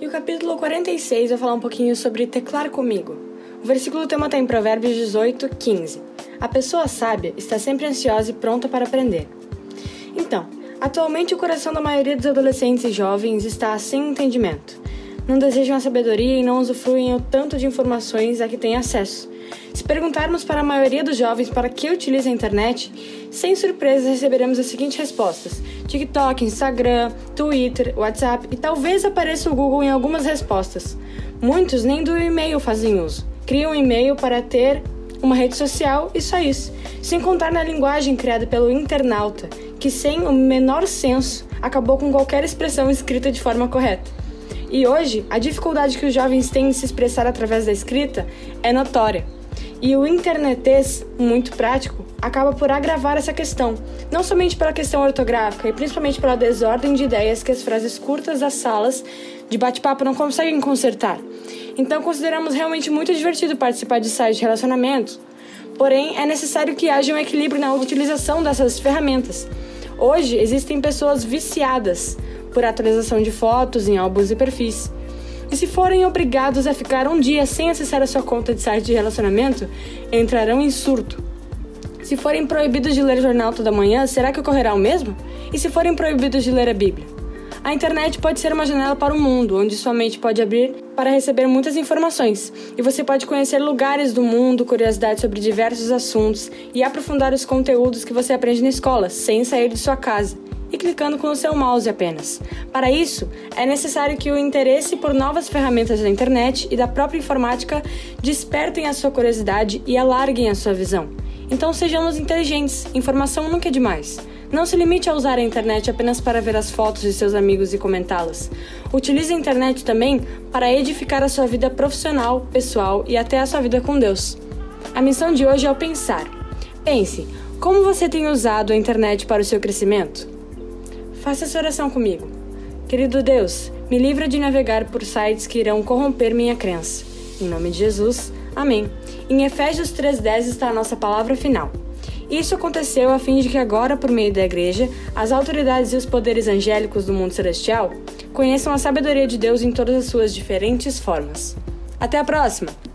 E o capítulo 46 vai falar um pouquinho sobre teclar comigo. O versículo tema está em Provérbios 18, 15. A pessoa sábia está sempre ansiosa e pronta para aprender. Então, atualmente o coração da maioria dos adolescentes e jovens está sem entendimento. Não desejam a sabedoria e não usufruem o tanto de informações a que têm acesso. Se perguntarmos para a maioria dos jovens para que utiliza a internet, sem surpresa receberemos as seguintes respostas: TikTok, Instagram, Twitter, WhatsApp e talvez apareça o Google em algumas respostas. Muitos nem do e-mail fazem uso. Criam um e-mail para ter uma rede social e só isso. Sem contar na linguagem criada pelo internauta, que sem o menor senso acabou com qualquer expressão escrita de forma correta. E hoje, a dificuldade que os jovens têm em se expressar através da escrita é notória. E o internetês, muito prático, acaba por agravar essa questão, não somente pela questão ortográfica e principalmente pela desordem de ideias que as frases curtas das salas de bate-papo não conseguem consertar. Então consideramos realmente muito divertido participar de sites de relacionamento, porém é necessário que haja um equilíbrio na utilização dessas ferramentas. Hoje existem pessoas viciadas por atualização de fotos em álbuns e perfis. E se forem obrigados a ficar um dia sem acessar a sua conta de site de relacionamento, entrarão em surto. Se forem proibidos de ler jornal toda manhã, será que ocorrerá o mesmo? E se forem proibidos de ler a Bíblia? A internet pode ser uma janela para o mundo, onde sua mente pode abrir para receber muitas informações, e você pode conhecer lugares do mundo, curiosidades sobre diversos assuntos e aprofundar os conteúdos que você aprende na escola, sem sair de sua casa e clicando com o seu mouse apenas. Para isso, é necessário que o interesse por novas ferramentas da internet e da própria informática despertem a sua curiosidade e alarguem a sua visão. Então sejamos inteligentes, informação nunca é demais. Não se limite a usar a internet apenas para ver as fotos de seus amigos e comentá-las. Utilize a internet também para edificar a sua vida profissional, pessoal e até a sua vida com Deus. A missão de hoje é o pensar. Pense, como você tem usado a internet para o seu crescimento? Faça essa oração comigo. Querido Deus, me livra de navegar por sites que irão corromper minha crença. Em nome de Jesus, amém. Em Efésios 3,10 está a nossa palavra final. Isso aconteceu a fim de que agora, por meio da Igreja, as autoridades e os poderes angélicos do mundo celestial conheçam a sabedoria de Deus em todas as suas diferentes formas. Até a próxima!